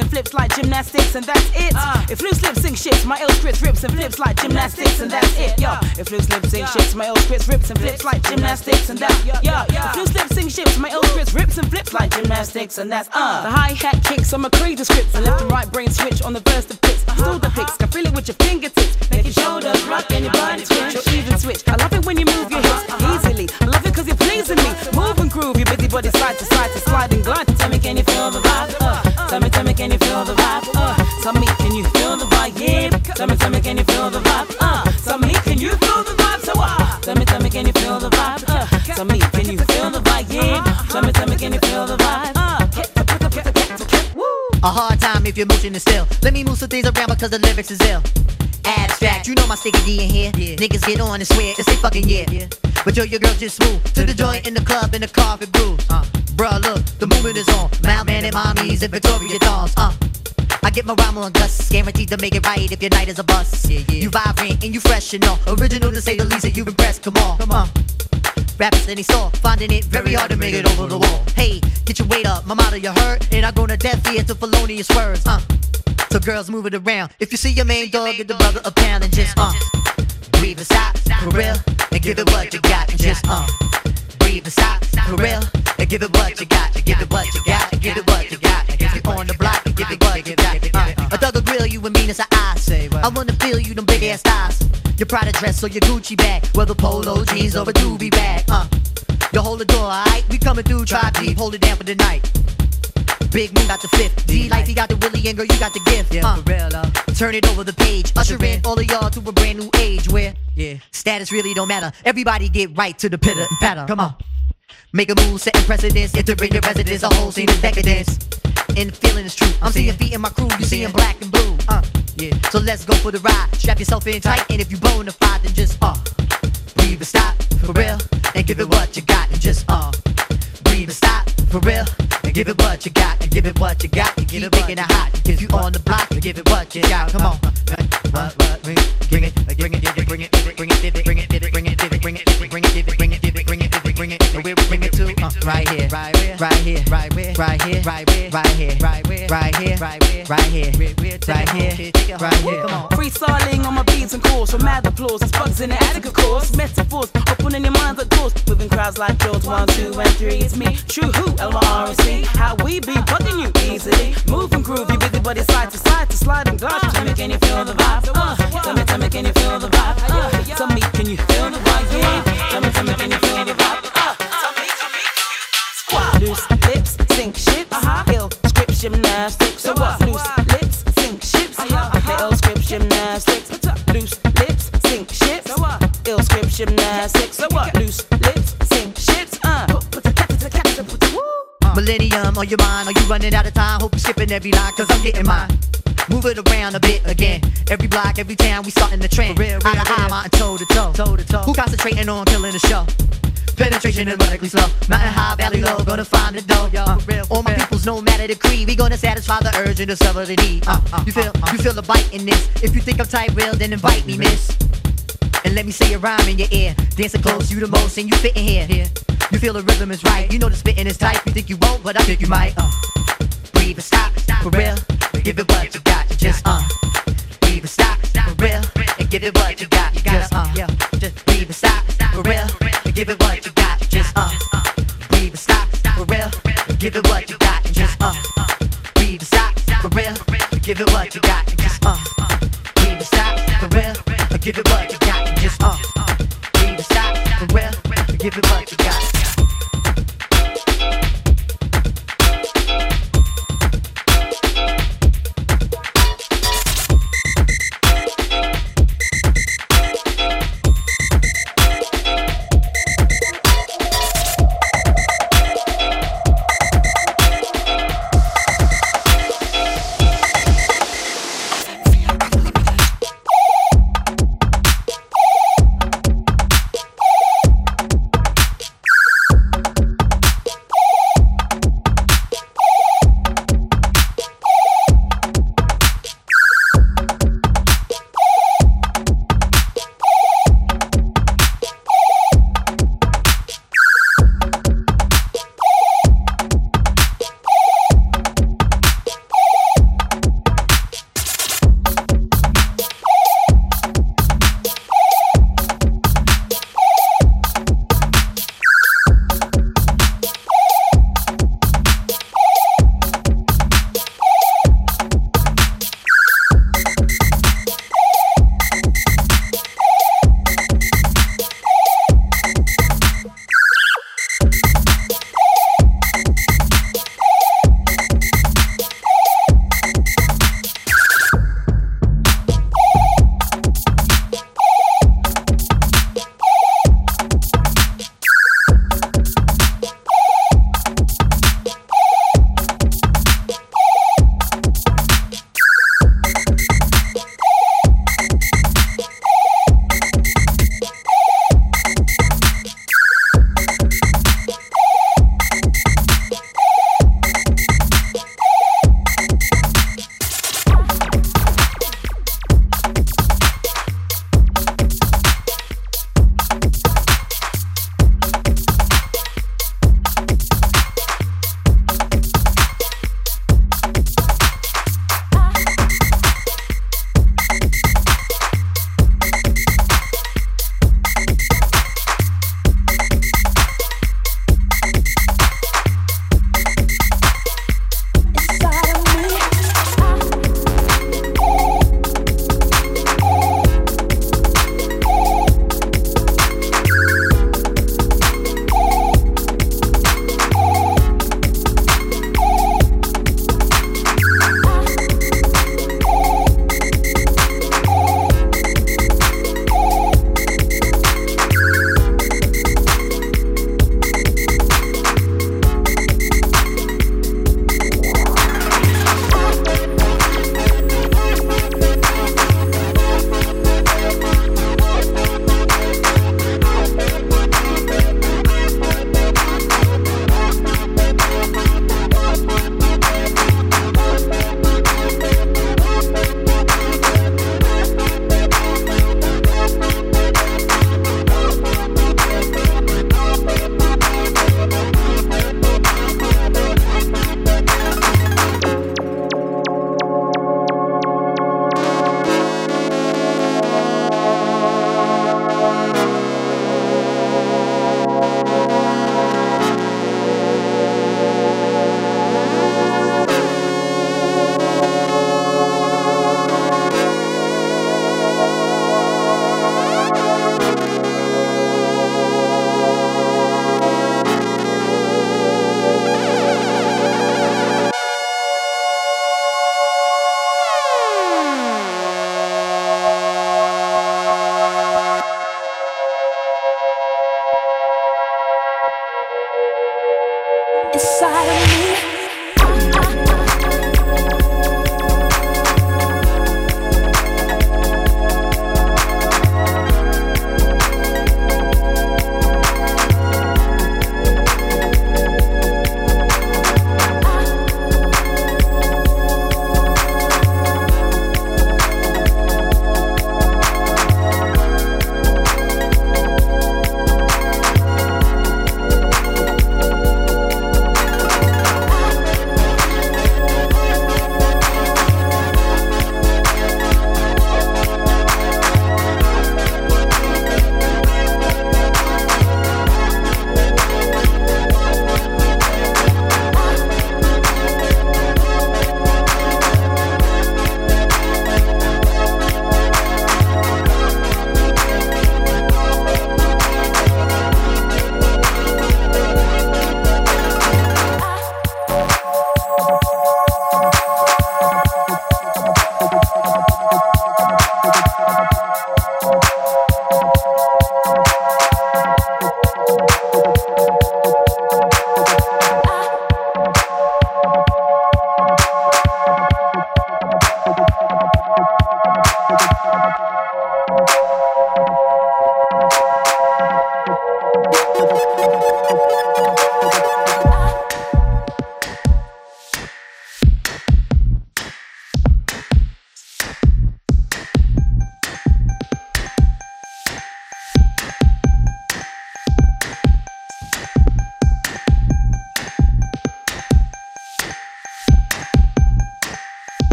And flips like gymnastics, and that's it. Uh, if loose lips sing shits, my ill scripts rips and flips like gymnastics, and that's it. Yo, if loose lips sing shits, my ill scripts rips and flips like gymnastics, and that. Yo, if loose lips sing shits, my ill scripts rips and flips like gymnastics, and that's uh. The hi hat kicks on my crazy scripts, and left and right brain switch on the verse of pits. Still the picks, can feel it with your fingertips, side and glide. Tell me, can you feel the vibe? Uh, tell me, tell me, can you feel the vibe? Uh, Tell me, can you feel the vibe? Yeah. Tell me, tell me, can you feel the vibe? Uh. Tell me, can you feel the vibe? So uh. Tell me, tell me, can you feel the vibe? Uh. Tell me, can you feel the vibe? Yeah. Tell me, tell me, can you feel the vibe? Uh. A hard time if your motion is still. Let me move some things around because the lyrics is ill. Abstract, you know my sticky D in here. Yeah. Niggas get on and swear it's they fucking yeah. yeah. But yo, your girl just move to the joint in the club in the carpet grooves. Uh. Bruh, look, the movement is on. Mount Man and mommies and Victoria dolls. Uh. I get my rhyme on Gus, guaranteed to make it right if your night is a bust. Yeah, yeah. You vibrant and you fresh and all, original to say the least that you impressed. Come on, come on. Rappers any saw, finding it very hard to make it over the wall. Hey, get your weight up, my motto you heard, and I go to death here to felonious words. Uh. So girls move it around. If you see your main dog, get the brother a pound and just uh. Breathe and stop, for real, and give it what you got and just uh. Breathe and stop, for real, and give it what you got, and give it what you got, and give it what you got. And if you're on the block, and give it what you got. A thug will grill you and mean as I say. I wanna feel you them big ass thighs. Your Prada dress or your Gucci bag, whether polo jeans or a doobie bag. Uh, you hold the door, alright? We coming through, try deep, hold it down for the night. Big Moon got the fifth. D life, he got the Willie, and girl, you got the gift. Yeah, uh, for real, uh. Turn it over the page. Usher in all of y'all to a brand new age where yeah, status really don't matter. Everybody get right to the pitter and patter. Come on. Make a move, setting precedence, entering the residence, a whole scene of decadence and the feeling is true. I'm seeing feet in my crew, you seeing black and blue. Uh, yeah. So let's go for the ride. Strap yourself in tight, and if you bona fide, then just uh, breathe and stop for real, and give it what you got, and just uh, breathe and stop for real, and give it what you got, and give it what you got, and keep making it hot. If you on the block, give it what you got. Come on, what, what, bring it, bring it, bring it, bring it, bring it, bring it, bring it, bring it, bring it, bring it, bring it, bring it, bring it, bring it, bring it, and where we bring it to? Uh, right here, right here, right here, right here, right here, right where, right here, right where, right here, right here, right here, right here, right here. Free styling on my beats and calls for mad applause. It's bugs in the attic, of course. Metaphors, opening your minds like doors. Moving crowds like yours. One, two, and three. It's me, True Who, L-R-R-C. How we be bugging you easily. Move and groove, you busy body side to side to slide and glide. Tell me, can you feel the vibe? Uh, tell me, tell me, can you feel the vibe? Uh, tell me, can you Ill script gymnastics. So what? Loose lips, sink ships. Uh-huh. Ill script gymnastics. Loose lips, sink ships. Ill script gymnastics. So what? Loose lips, sink ships. Uh. Millennium on your mind, are you running out of time? Hope you're skipping every line, cause I'm getting mine. Move it around a bit again. Every block, every town, we starting the trend. Real, real, eye to eye, mountain toe to toe. toe to toe. Who concentrating on killing the show? Penetration is radically slow. Mountain high, valley low, gonna find the dough. Uh, all my peoples, no matter the creed, we gonna satisfy the urge and discover the need. Uh, uh, you feel, you feel the bite in this. If you think I'm tight, real, then invite me, miss. And let me say a rhyme in your ear. Dancing close, you the most, and you fit in here. You feel the rhythm is right. You know the spitting is tight. You think you won't, but I think you might. Uh, breathe and stop, for real. Give it what you got. Just uh, leave it stop for real and give it what you got. Just uh, yeah, just leave it stop for real and give it what give it what you got. Just uh, leave it stop for real give it what you got. Just uh, leave it stop for real give it what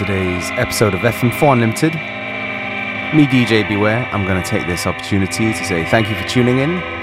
today's episode of FM4 Unlimited. Me, DJ Beware, I'm going to take this opportunity to say thank you for tuning in